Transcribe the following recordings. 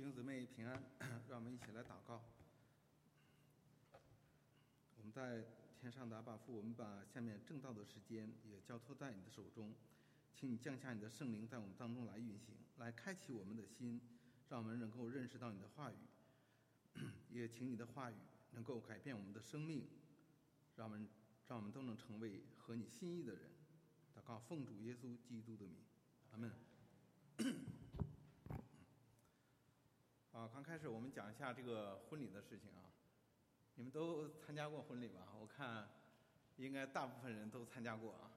弟兄姊妹平安，让我们一起来祷告。我们在天上的阿爸父，我们把下面正道的时间也交托在你的手中，请你降下你的圣灵在我们当中来运行，来开启我们的心，让我们能够认识到你的话语，也请你的话语能够改变我们的生命，让我们让我们都能成为合你心意的人。祷告，奉主耶稣基督的名，阿门。啊，刚开始我们讲一下这个婚礼的事情啊。你们都参加过婚礼吧？我看应该大部分人都参加过啊。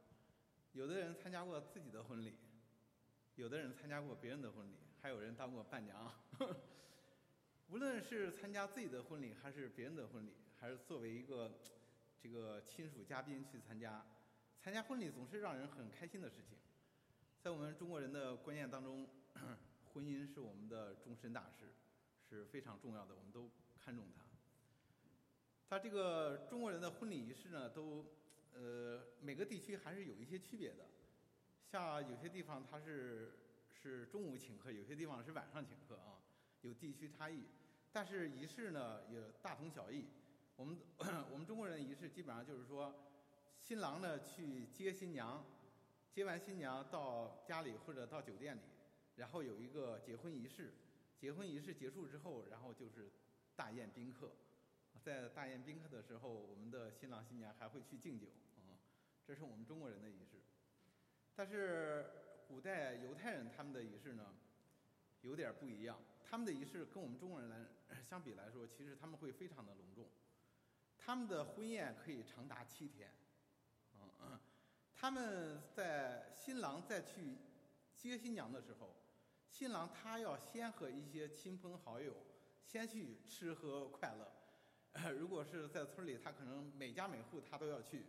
有的人参加过自己的婚礼，有的人参加过别人的婚礼，还有人当过伴娘。无论是参加自己的婚礼，还是别人的婚礼，还是作为一个这个亲属嘉宾去参加，参加婚礼总是让人很开心的事情。在我们中国人的观念当中，婚姻是我们的终身大事，是非常重要的，我们都看重它。他这个中国人的婚礼仪式呢，都呃每个地区还是有一些区别的。像有些地方它是是中午请客，有些地方是晚上请客啊，有地区差异。但是仪式呢也大同小异。我们 我们中国人仪式基本上就是说，新郎呢去接新娘，接完新娘到家里或者到酒店里，然后有一个结婚仪式。结婚仪式结束之后，然后就是大宴宾客。在大宴宾客的时候，我们的新郎新娘还会去敬酒啊，这是我们中国人的仪式。但是古代犹太人他们的仪式呢，有点不一样。他们的仪式跟我们中国人来相比来说，其实他们会非常的隆重。他们的婚宴可以长达七天，嗯，他们在新郎再去接新娘的时候，新郎他要先和一些亲朋好友先去吃喝快乐。如果是在村里，他可能每家每户他都要去，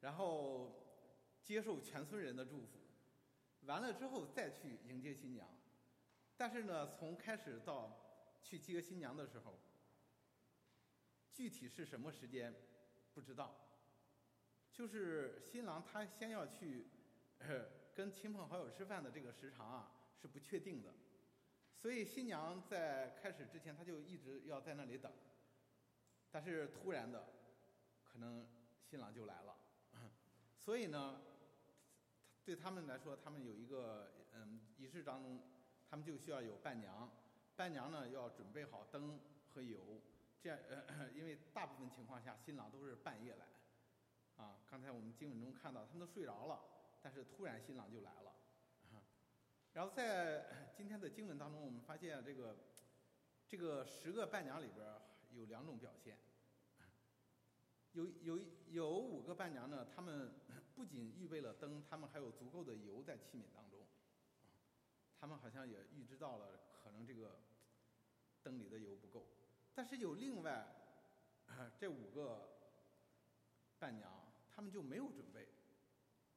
然后接受全村人的祝福，完了之后再去迎接新娘。但是呢，从开始到去接新娘的时候，具体是什么时间不知道。就是新郎他先要去跟亲朋好友吃饭的这个时长啊是不确定的，所以新娘在开始之前，她就一直要在那里等。但是突然的，可能新郎就来了，所以呢，对他们来说，他们有一个嗯仪式当中，他们就需要有伴娘，伴娘呢要准备好灯和油，这样，因为大部分情况下新郎都是半夜来，啊，刚才我们经文中看到他们都睡着了，但是突然新郎就来了，然后在今天的经文当中，我们发现这个这个十个伴娘里边。有两种表现，有有有五个伴娘呢，他们不仅预备了灯，他们还有足够的油在器皿当中，他们好像也预知到了可能这个灯里的油不够，但是有另外这五个伴娘，他们就没有准备，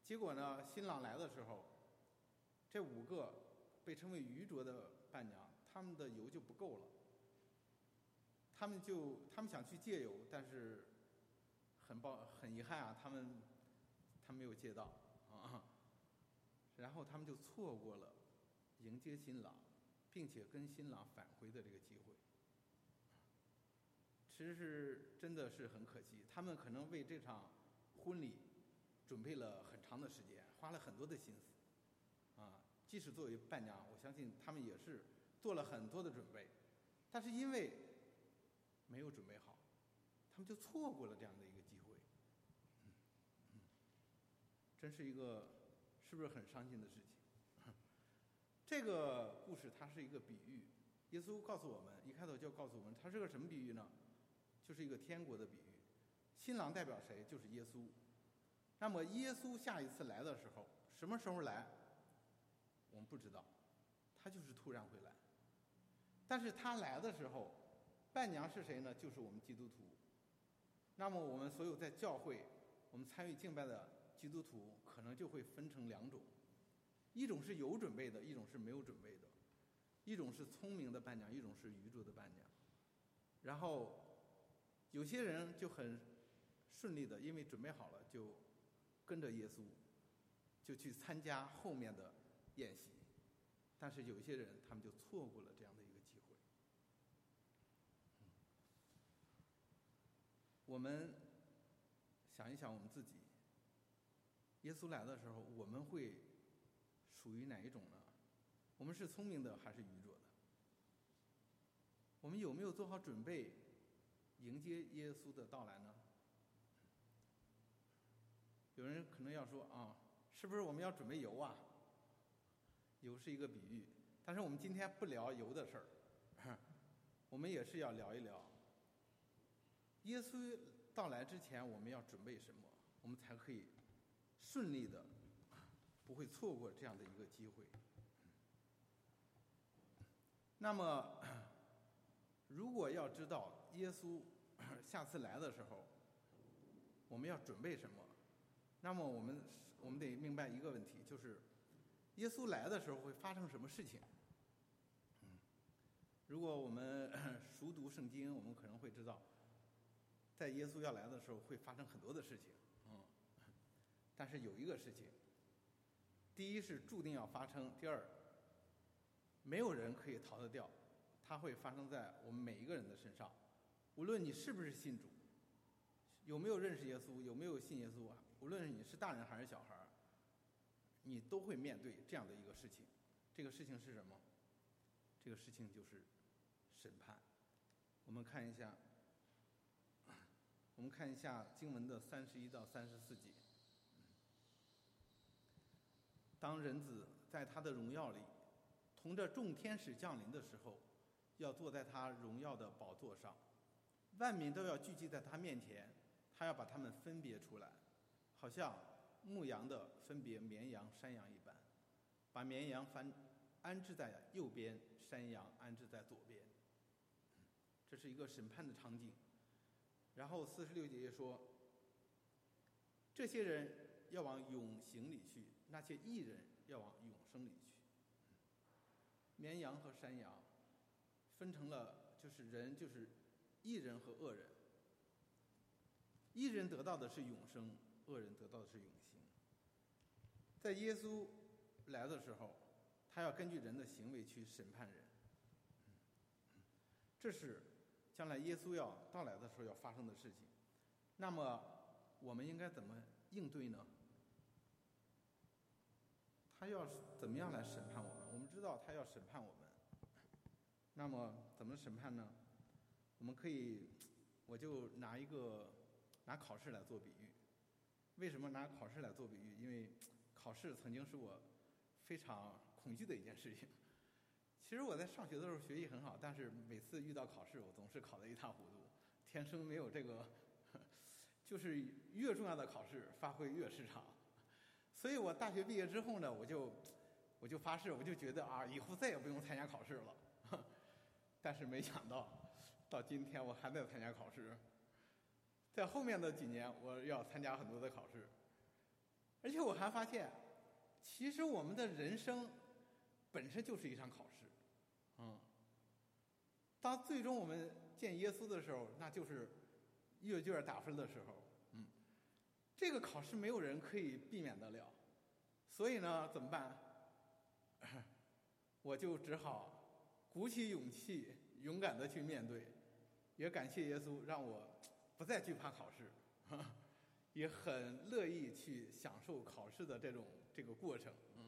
结果呢，新郎来的时候，这五个被称为愚拙的伴娘，他们的油就不够了。他们就他们想去借油，但是很抱很遗憾啊，他们他没有借到啊，然后他们就错过了迎接新郎，并且跟新郎返回的这个机会。其实是真的是很可惜，他们可能为这场婚礼准备了很长的时间，花了很多的心思。即使作为伴娘，我相信他们也是做了很多的准备，但是因为。没有准备好，他们就错过了这样的一个机会，真是一个是不是很伤心的事情？这个故事它是一个比喻，耶稣告诉我们，一开头就告诉我们，它是个什么比喻呢？就是一个天国的比喻。新郎代表谁？就是耶稣。那么耶稣下一次来的时候，什么时候来？我们不知道，他就是突然会来。但是他来的时候。伴娘是谁呢？就是我们基督徒。那么我们所有在教会，我们参与敬拜的基督徒，可能就会分成两种：一种是有准备的，一种是没有准备的；一种是聪明的伴娘，一种是愚拙的伴娘。然后有些人就很顺利的，因为准备好了，就跟着耶稣，就去参加后面的练习，但是有一些人他们就错过了这样的一个机会。我们想一想，我们自己耶稣来的时候，我们会属于哪一种呢？我们是聪明的还是愚拙的？我们有没有做好准备迎接耶稣的到来呢？有人可能要说啊，是不是我们要准备游啊？油是一个比喻，但是我们今天不聊油的事儿，我们也是要聊一聊耶稣到来之前我们要准备什么，我们才可以顺利的不会错过这样的一个机会。那么，如果要知道耶稣下次来的时候，我们要准备什么？那么我们我们得明白一个问题，就是耶稣来的时候会发生什么事情？如果我们 熟读圣经，我们可能会知道，在耶稣要来的时候会发生很多的事情。嗯，但是有一个事情，第一是注定要发生，第二。没有人可以逃得掉，它会发生在我们每一个人的身上，无论你是不是信主，有没有认识耶稣，有没有信耶稣啊，无论你是大人还是小孩，你都会面对这样的一个事情。这个事情是什么？这个事情就是审判。我们看一下，我们看一下经文的三十一到三十四节。当人子在他的荣耀里。同着众天使降临的时候，要坐在他荣耀的宝座上，万民都要聚集在他面前，他要把他们分别出来，好像牧羊的分别绵羊、山羊一般，把绵羊翻安置在右边，山羊安置在左边。这是一个审判的场景。然后四十六节说，这些人要往永刑里去，那些异人要往永生里去。绵羊和山羊分成了，就是人，就是义人和恶人。义人得到的是永生，恶人得到的是永。在耶稣来的时候，他要根据人的行为去审判人。这是将来耶稣要到来的时候要发生的事情。那么，我们应该怎么应对呢？他要怎么样来审判我们？我们知道他要审判我们，那么怎么审判呢？我们可以，我就拿一个拿考试来做比喻。为什么拿考试来做比喻？因为考试曾经是我非常恐惧的一件事情。其实我在上学的时候学习很好，但是每次遇到考试，我总是考得一塌糊涂。天生没有这个，就是越重要的考试发挥越失常。所以我大学毕业之后呢，我就我就发誓，我就觉得啊，以后再也不用参加考试了。但是没想到，到今天我还在参加考试。在后面的几年，我要参加很多的考试，而且我还发现，其实我们的人生本身就是一场考试。嗯，当最终我们见耶稣的时候，那就是阅卷打分的时候。嗯这个考试没有人可以避免得了，所以呢，怎么办？我就只好鼓起勇气，勇敢的去面对。也感谢耶稣，让我不再惧怕考试，也很乐意去享受考试的这种这个过程。嗯。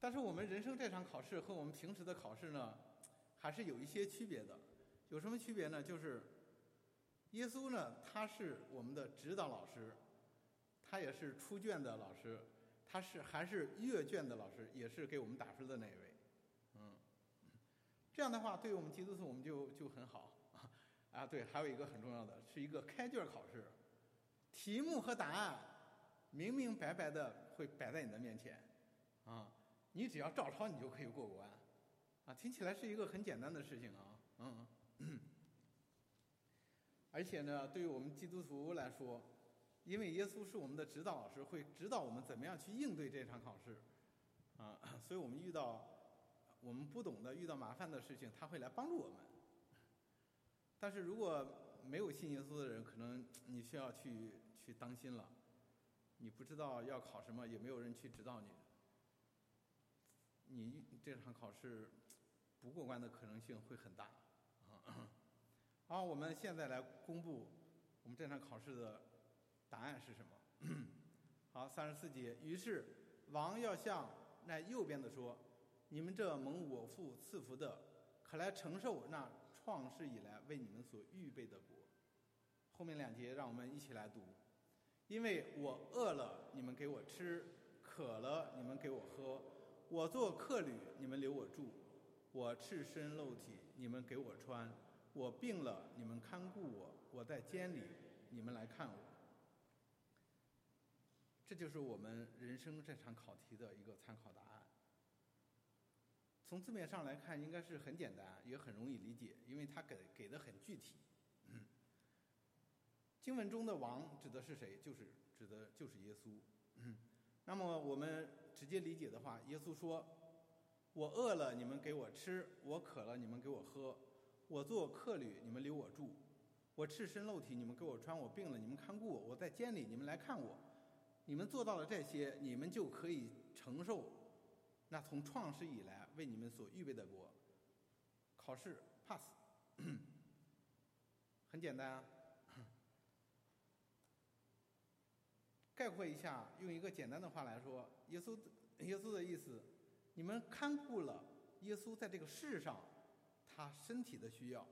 但是我们人生这场考试和我们平时的考试呢，还是有一些区别的。有什么区别呢？就是。耶稣呢，他是我们的指导老师，他也是出卷的老师，他是还是阅卷的老师，也是给我们打分的那一位，嗯，这样的话，对于我们基督徒，我们就就很好啊。对，还有一个很重要的，是一个开卷考试，题目和答案明明白白的会摆在你的面前，啊，你只要照抄，你就可以过关，啊，听起来是一个很简单的事情啊，嗯。而且呢，对于我们基督徒来说，因为耶稣是我们的指导老师，会指导我们怎么样去应对这场考试，啊，所以我们遇到我们不懂的、遇到麻烦的事情，他会来帮助我们。但是如果没有信耶稣的人，可能你需要去去当心了，你不知道要考什么，也没有人去指导你，你这场考试不过关的可能性会很大。好，我们现在来公布我们这场考试的答案是什么？好，三十四节。于是王要向那右边的说：“你们这蒙我父赐福的，可来承受那创世以来为你们所预备的国。”后面两节让我们一起来读。因为我饿了，你们给我吃；渴了，你们给我喝；我做客旅，你们留我住；我赤身露体，你们给我穿；我病了，你们看顾我；我在监里，你们来看我。这就是我们人生这场考题的一个参考答案。从字面上来看，应该是很简单，也很容易理解，因为它给给的很具体。经文中的王指的是谁？就是指的就是耶稣。那么我们直接理解的话，耶稣说：“我饿了，你们给我吃；我渴了，你们给我喝；我做客旅，你们留我住；我赤身露体，你们给我穿；我病了，你们看顾我；我在监里，你们来看我。你们做到了这些，你们就可以承受那从创世以来为你们所预备的国。考试 pass，很简单啊。”概括一下，用一个简单的话来说，耶稣耶稣的意思，你们看顾了耶稣在这个世上他身体的需要，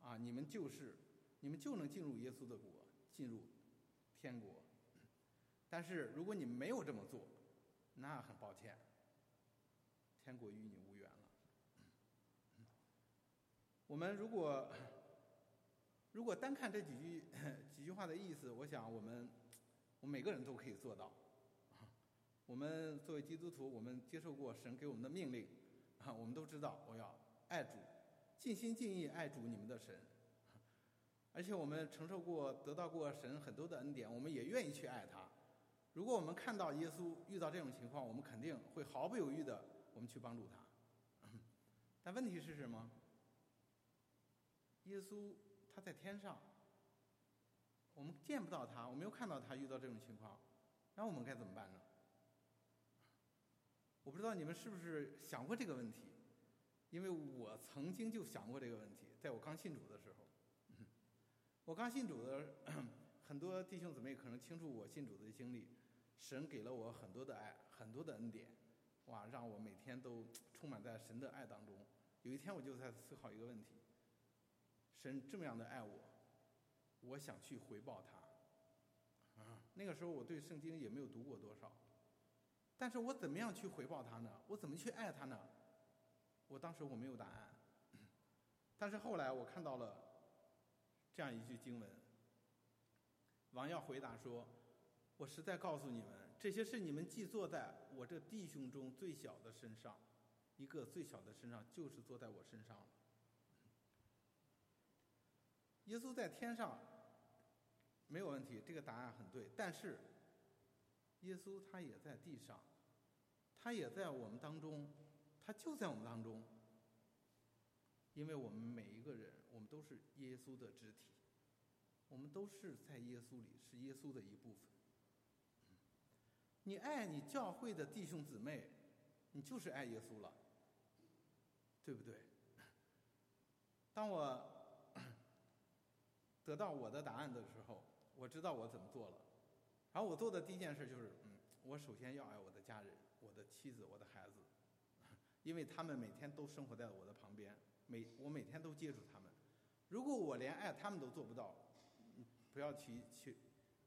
啊，你们就是你们就能进入耶稣的国，进入天国。但是如果你没有这么做，那很抱歉，天国与你无缘了。我们如果如果单看这几句 几句话的意思，我想我们。我们每个人都可以做到。我们作为基督徒，我们接受过神给我们的命令，啊，我们都知道我要爱主，尽心尽意爱主你们的神。而且我们承受过、得到过神很多的恩典，我们也愿意去爱他。如果我们看到耶稣遇到这种情况，我们肯定会毫不犹豫的我们去帮助他。但问题是什么？耶稣他在天上。我们见不到他，我没有看到他遇到这种情况，那我们该怎么办呢？我不知道你们是不是想过这个问题，因为我曾经就想过这个问题，在我刚信主的时候，我刚信主的 很多弟兄姊妹可能清楚我信主的经历，神给了我很多的爱，很多的恩典，哇，让我每天都充满在神的爱当中。有一天我就在思考一个问题：神这么样的爱我。我想去回报他，啊，那个时候我对圣经也没有读过多少，但是我怎么样去回报他呢？我怎么去爱他呢？我当时我没有答案，但是后来我看到了这样一句经文，王耀回答说：“我实在告诉你们，这些是你们既坐在我这弟兄中最小的身上，一个最小的身上，就是坐在我身上了。”耶稣在天上。没有问题，这个答案很对。但是，耶稣他也在地上，他也在我们当中，他就在我们当中。因为我们每一个人，我们都是耶稣的肢体，我们都是在耶稣里，是耶稣的一部分。你爱你教会的弟兄姊妹，你就是爱耶稣了，对不对？当我 得到我的答案的时候。我知道我怎么做了，然后我做的第一件事就是，嗯，我首先要爱我的家人，我的妻子，我的孩子，因为他们每天都生活在我的旁边，每我每天都接触他们。如果我连爱他们都做不到，不要去去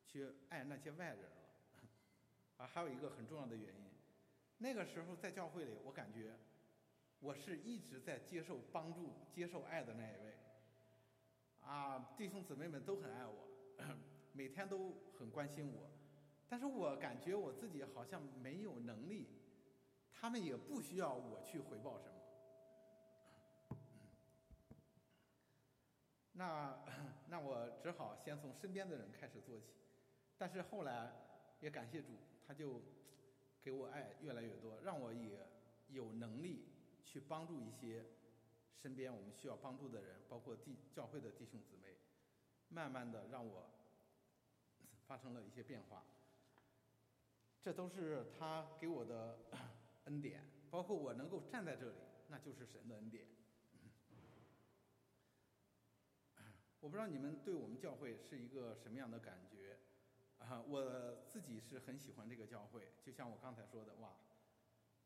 去爱那些外人了。啊，还有一个很重要的原因，那个时候在教会里，我感觉我是一直在接受帮助、接受爱的那一位。啊，弟兄姊妹们都很爱我。每天都很关心我，但是我感觉我自己好像没有能力，他们也不需要我去回报什么。那 那我只好先从身边的人开始做起，但是后来也感谢主，他就给我爱越来越多，让我也有能力去帮助一些身边我们需要帮助的人，包括弟教会的弟兄姊妹，慢慢的让我。发生了一些变化，这都是他给我的恩典，包括我能够站在这里，那就是神的恩典。我不知道你们对我们教会是一个什么样的感觉，啊，我自己是很喜欢这个教会，就像我刚才说的，哇，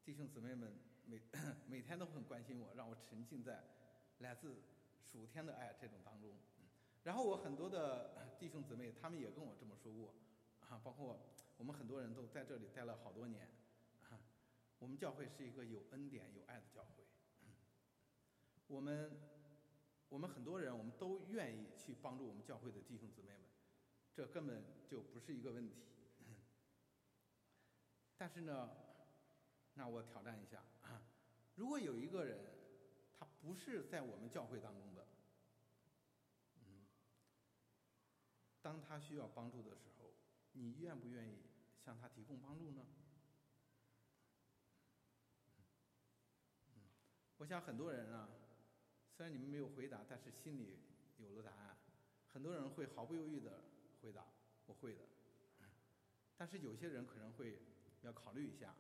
弟兄姊妹们每 每天都很关心我，让我沉浸在来自属天的爱这种当中。然后我很多的 弟兄姊妹，他们也跟我这么说过，啊，包括我们很多人都在这里待了好多年，啊，我们教会是一个有恩典、有爱的教会。我们，我们很多人，我们都愿意去帮助我们教会的弟兄姊妹们，这根本就不是一个问题。但是呢，那我挑战一下，如果有一个人，他不是在我们教会当中的。嗯当他需要帮助的时候，你愿不愿意向他提供帮助呢？我想很多人啊，虽然你们没有回答，但是心里有了答案。很多人会毫不犹豫的回答：“我会的。”但是有些人可能会要考虑一下，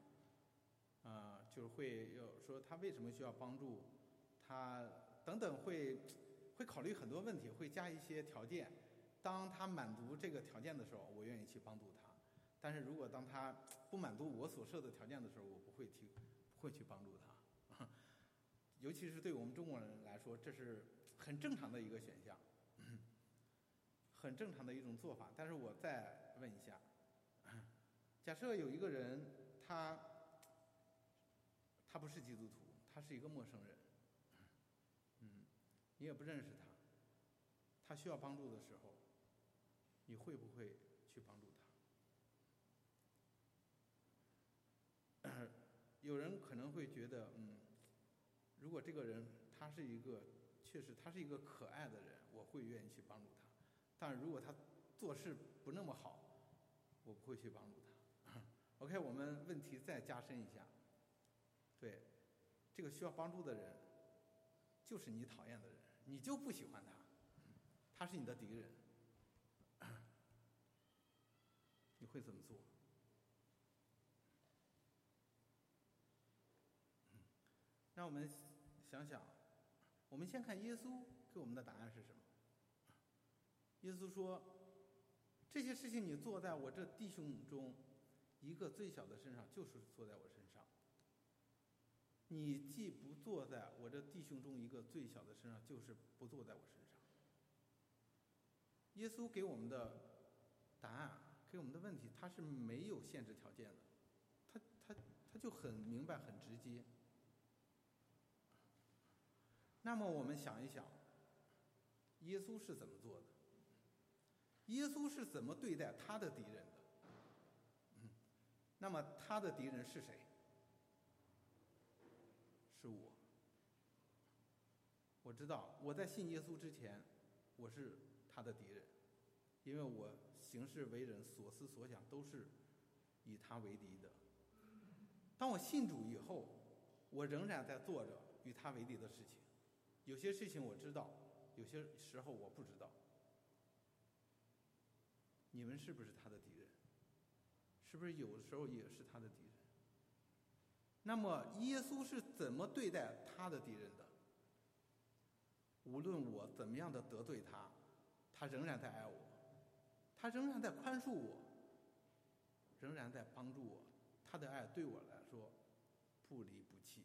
啊，就是会要说他为什么需要帮助，他等等会会考虑很多问题，会加一些条件。当他满足这个条件的时候，我愿意去帮助他；但是如果当他不满足我所设的条件的时候，我不会提，不会去帮助他。尤其是对我们中国人来说，这是很正常的一个选项，很正常的一种做法。但是我再问一下：假设有一个人，他他不是基督徒，他是一个陌生人，嗯，你也不认识他，他需要帮助的时候。你会不会去帮助他？有人可能会觉得，嗯，如果这个人他是一个确实他是一个可爱的人，我会愿意去帮助他。但如果他做事不那么好，我不会去帮助他。OK，我们问题再加深一下，对，这个需要帮助的人就是你讨厌的人，你就不喜欢他，他是你的敌人。你会怎么做？让我们想想，我们先看耶稣给我们的答案是什么。耶稣说：“这些事情你做在我这弟兄中一个最小的身上，就是做在我身上。你既不坐在我这弟兄中一个最小的身上，就是不坐在我身上。”耶稣给我们的答案。给我们的问题，他是没有限制条件的，他他他就很明白很直接。那么我们想一想，耶稣是怎么做的？耶稣是怎么对待他的敌人的？那么他的敌人是谁？是我。我知道我在信耶稣之前，我是他的敌人，因为我。行事为人所思所想都是以他为敌的。当我信主以后，我仍然在做着与他为敌的事情。有些事情我知道，有些时候我不知道。你们是不是他的敌人？是不是有的时候也是他的敌人？那么耶稣是怎么对待他的敌人的？无论我怎么样的得罪他，他仍然在爱我。他仍然在宽恕我，仍然在帮助我，他的爱对我来说不离不弃。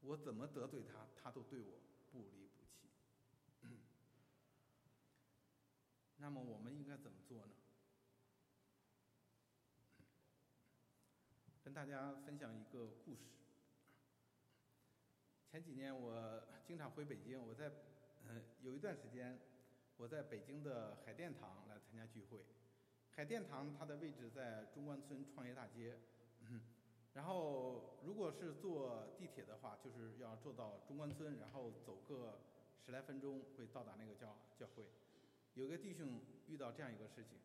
我怎么得罪他，他都对我不离不弃。那么我们应该怎么做呢？跟大家分享一个故事。前几年我经常回北京，我在嗯有一段时间。我在北京的海淀堂来参加聚会，海淀堂它的位置在中关村创业大街，然后如果是坐地铁的话，就是要坐到中关村，然后走个十来分钟会到达那个教教会。有个弟兄遇到这样一个事情，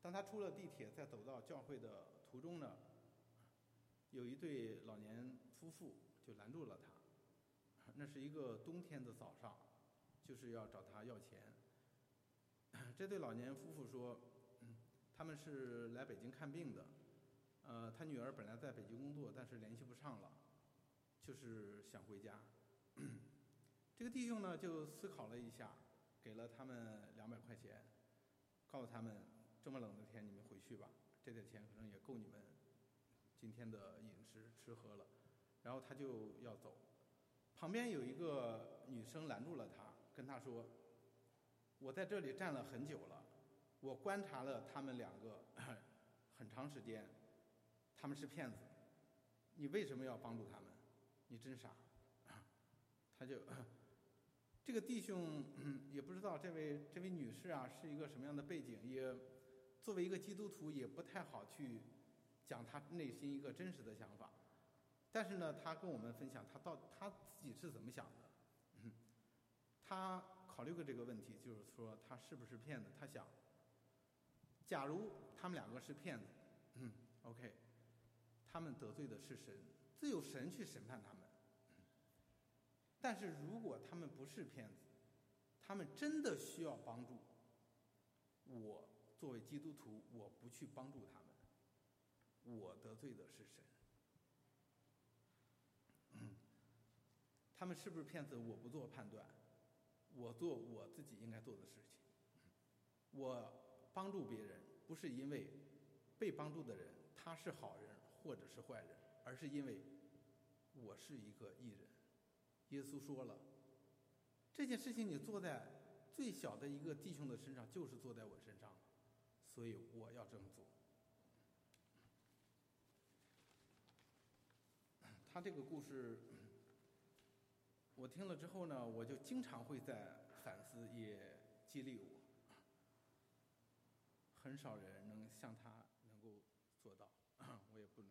当他出了地铁，在走到教会的途中呢，有一对老年夫妇就拦住了他，那是一个冬天的早上。就是要找他要钱。这对老年夫妇说，他们是来北京看病的，呃，他女儿本来在北京工作，但是联系不上了，就是想回家。这个弟兄呢就思考了一下，给了他们两百块钱，告诉他们这么冷的天你们回去吧，这点钱可能也够你们今天的饮食吃喝了。然后他就要走，旁边有一个女生拦住了他，跟他说：“我在这里站了很久了，我观察了他们两个 很长时间，他们是骗子，你为什么要帮助他们？你真傻。”他就这个弟兄也不知道这位这位女士啊是一个什么样的背景，也作为一个基督徒也不太好去讲他内心一个真实的想法。但是呢，他跟我们分享他到他自己是怎么想的。他考虑过这个问题，就是说他是不是骗子？他想，假如他们两个是骗子，OK，他们得罪的是神，自有神去审判他们。但是如果他们不是骗子，他们真的需要帮助，我作为基督徒，我不去帮助他们，我得罪的是神。他们是不是骗子？我不做判断，我做我自己应该做的事情。我帮助别人，不是因为被帮助的人他是好人或者是坏人，而是因为我是一个艺人。耶稣说了，这件事情你做在最小的一个弟兄的身上，就是做在我身上，所以我要这么做。他这个故事。我听了之后呢，我就经常会在反思，也激励我。很少人能像他能够做到，我也不能。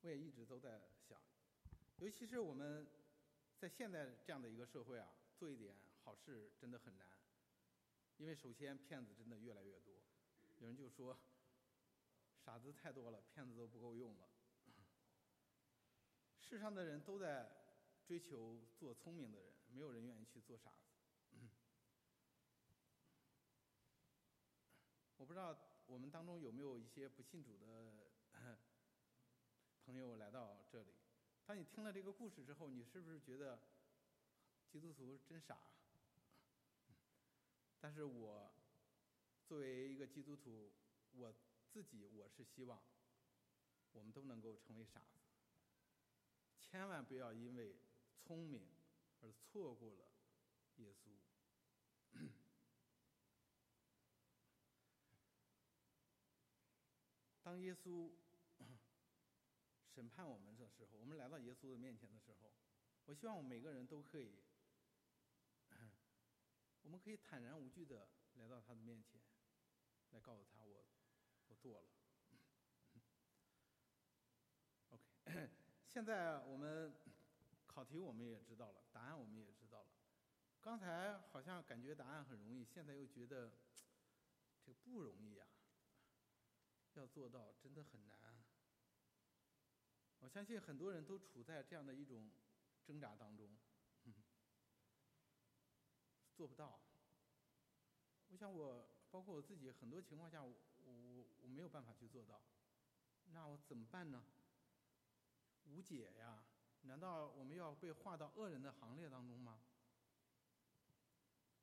我也一直都在想，尤其是我们在现在这样的一个社会啊，做一点好事真的很难，因为首先骗子真的越来越多。有人就说，傻子太多了，骗子都不够用了。世上的人都在。追求做聪明的人，没有人愿意去做傻子。我不知道我们当中有没有一些不信主的 朋友来到这里。当你听了这个故事之后，你是不是觉得基督徒真傻？但是我作为一个基督徒，我自己我是希望我们都能够成为傻子，千万不要因为。聪明，而错过了耶稣。当耶稣审判我们的时候，我们来到耶稣的面前的时候，我希望我们每个人都可以，我们可以坦然无惧的来到他的面前，来告诉他我我做了。OK，现在我们。考题我们也知道了，答案我们也知道了。刚才好像感觉答案很容易，现在又觉得这个不容易呀。要做到真的很难。我相信很多人都处在这样的一种挣扎当中，做不到。我想我包括我自己，很多情况下我我我没有办法去做到，那我怎么办呢？无解呀。难道我们要被划到恶人的行列当中吗？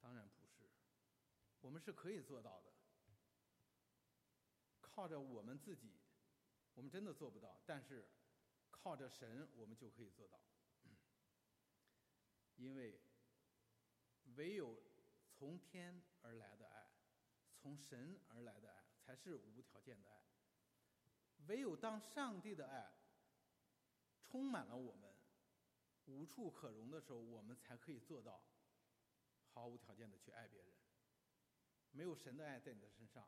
当然不是，我们是可以做到的。靠着我们自己，我们真的做不到；但是靠着神，我们就可以做到。因为唯有从天而来的爱，从神而来的爱，才是无条件的爱。唯有当上帝的爱。充满了我们，无处可容的时候，我们才可以做到毫无条件的去爱别人。没有神的爱在你的身上，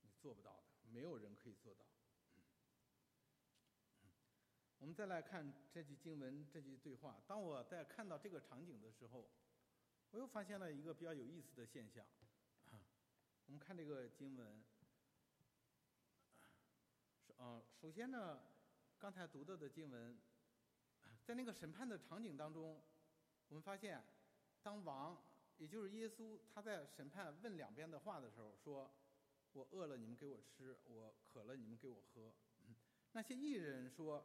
你做不到的。没有人可以做到。我们再来看这句经文，这句对话。当我在看到这个场景的时候，我又发现了一个比较有意思的现象。我们看这个经文，嗯，首先呢。刚才读到的经文，在那个审判的场景当中，我们发现，当王也就是耶稣他在审判问两边的话的时候，说：“我饿了，你们给我吃；我渴了，你们给我喝。”那些艺人说：“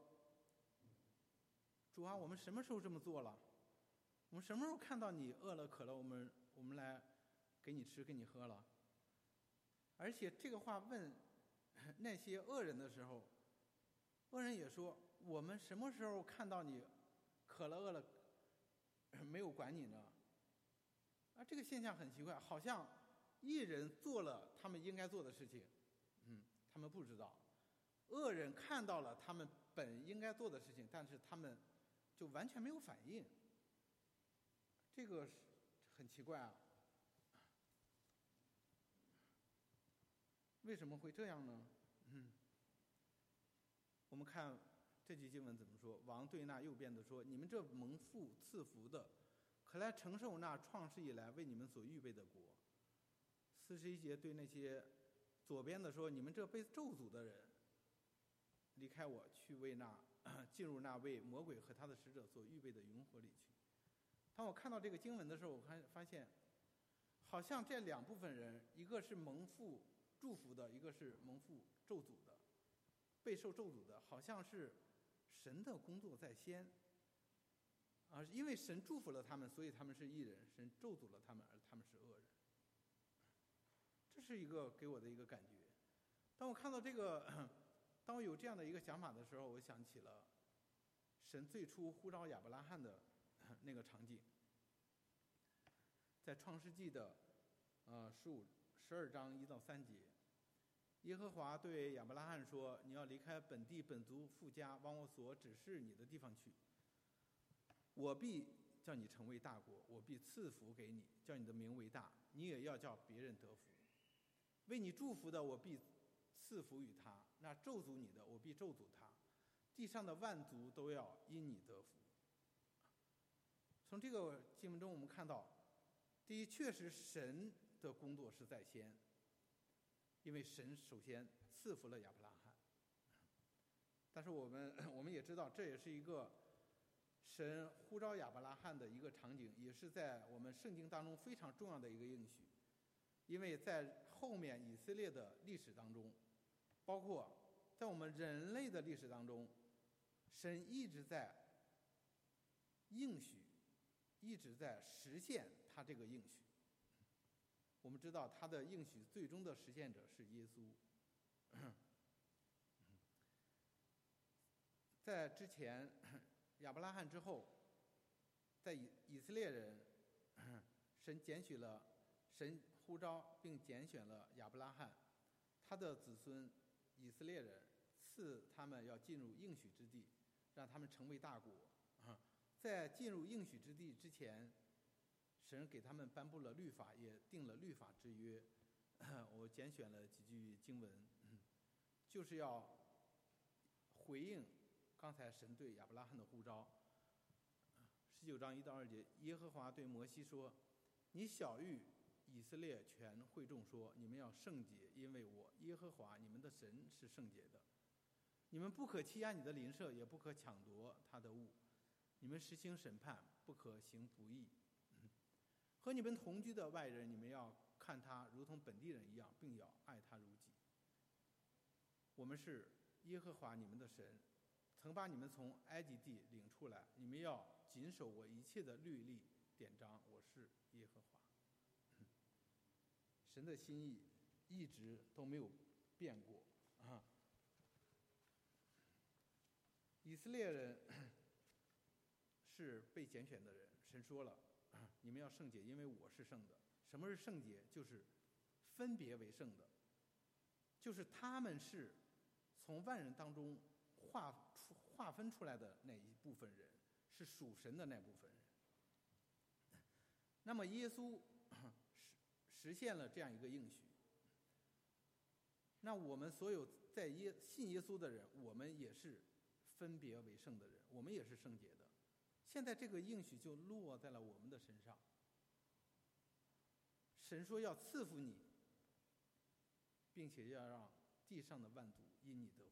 主啊，我们什么时候这么做了？我们什么时候看到你饿了、渴了，我们我们来给你吃，给你喝了。而且这个话问那些恶人的时候，恶人也说：“我们什么时候看到你渴了饿了没有管你呢？”啊，这个现象很奇怪，好像艺人做了他们应该做的事情，嗯，他们不知道；恶人看到了他们本应该做的事情，但是他们就完全没有反应。这个很奇怪啊。为什么会这样呢？嗯，我们看这句经文怎么说？王对那右边的说：“你们这蒙父赐福的，可来承受那创世以来为你们所预备的国。”四十一节对那些左边的说：“你们这被咒诅的人，离开我去为那 进入那位魔鬼和他的使者所预备的云火里去。”当我看到这个经文的时候，我看发现，好像这两部分人，一个是蒙父。祝福的一个是蒙父咒诅的，备受咒诅的，好像是神的工作在先，啊，因为神祝福了他们，所以他们是义人；神咒诅了他们，而他们是恶人。这是一个给我的一个感觉。当我看到这个，当我有这样的一个想法的时候，我想起了神最初呼召亚伯拉罕的那个场景，在创世纪的呃十五。十二章一到三节，耶和华对亚伯拉罕说：“你要离开本地本族富家，往我所指示你的地方去。我必叫你成为大国，我必赐福给你，叫你的名为大。你也要叫别人得福。为你祝福的，我必赐福于他；那咒诅你的，我必咒诅他。地上的万族都要因你得福。”从这个经文中，我们看到，第一，确实神。的工作是在先，因为神首先赐福了亚伯拉罕。但是我们 我们也知道，这也是一个神呼召亚伯拉罕的一个场景，也是在我们圣经当中非常重要的一个应许。因为在后面以色列的历史当中，包括在我们人类的历史当中，神一直在应许，一直在实现他这个应许。我们知道他的应许最终的实现者是耶稣。在之前亚伯拉罕之后，在以以色列人，神拣选了神呼召并拣选了亚伯拉罕，他的子孙以色列人赐他们要进入应许之地，让他们成为大国。在进入应许之地之前。神给他们颁布了律法，也定了律法之约。我拣选了几句经文，就是要回应刚才神对亚伯拉罕的呼召。十九章一到二节，耶和华对摩西说：“你小谕以色列全会众说：你们要圣洁，因为我耶和华你们的神是圣洁的。你们不可欺压你的邻舍，也不可抢夺他的物。你们实行审判，不可行不义。”和你们同居的外人，你们要看他如同本地人一样，并要爱他如己。我们是耶和华你们的神，曾把你们从埃及地领出来。你们要谨守我一切的律例典章。我是耶和华。神的心意一直都没有变过啊。以色列人 是被拣选的人，神说了。你们要圣洁，因为我是圣的。什么是圣洁？就是分别为圣的，就是他们是从万人当中划出、划分出来的那一部分人，是属神的那部分人。那么耶稣实现了这样一个应许。那我们所有在耶信耶稣的人，我们也是分别为圣的人，我们也是圣洁的。现在这个应许就落在了我们的身上。神说要赐福你，并且要让地上的万族因你得福。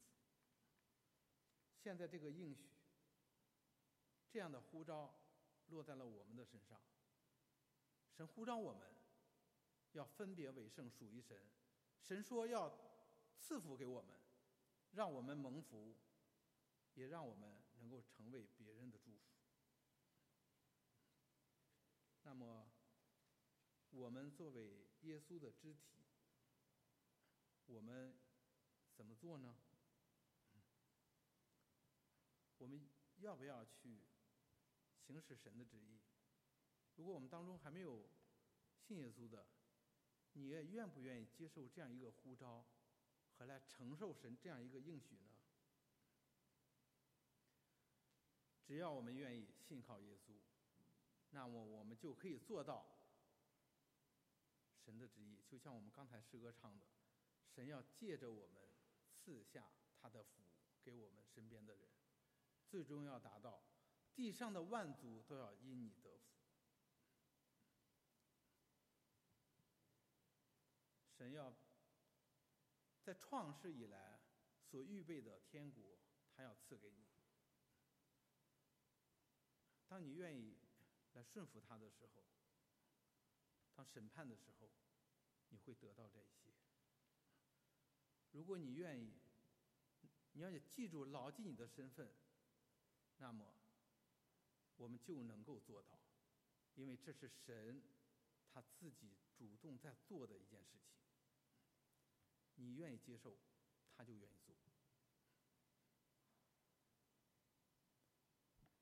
现在这个应许，这样的呼召落在了我们的身上。神呼召我们，要分别为圣，属于神。神说要赐福给我们，让我们蒙福，也让我们能够成为别人的祝福。那么，我们作为耶稣的肢体，我们怎么做呢？我们要不要去行使神的旨意？如果我们当中还没有信耶稣的，你愿不愿意接受这样一个呼召，和来承受神这样一个应许呢？只要我们愿意信靠耶稣，那么我们就可以做到神的旨意。就像我们刚才诗歌唱的，神要借着我们赐下他的福给我们身边的人，最终要达到地上的万族都要因你得福。神要在创世以来所预备的天国，他要赐给你。当你愿意来顺服他的时候，当审判的时候，你会得到这些。如果你愿意，你要记住、牢记你的身份，那么我们就能够做到，因为这是神他自己主动在做的一件事情。你愿意接受，他就愿意做。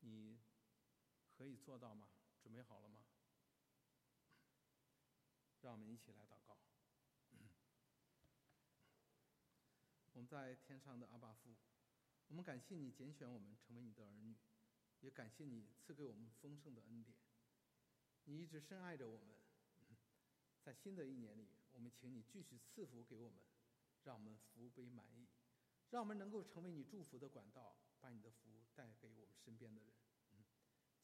你。可以做到吗？准备好了吗？让我们一起来祷告。我们在天上的阿爸父，我们感谢你拣选我们成为你的儿女，也感谢你赐给我们丰盛的恩典。你一直深爱着我们，在新的一年里，我们请你继续赐福给我们，让我们福杯满溢，让我们能够成为你祝福的管道，把你的福带给我们身边的人。嗯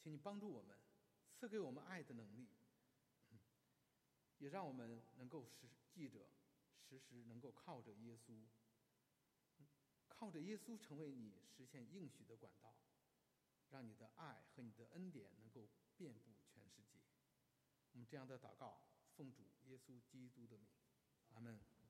请你帮助我们，赐给我们爱的能力，也让我们能够时记着，时时能够靠着耶稣，靠着耶稣成为你实现应许的管道，让你的爱和你的恩典能够遍布全世界。我们这样的祷告，奉主耶稣基督的名，阿门。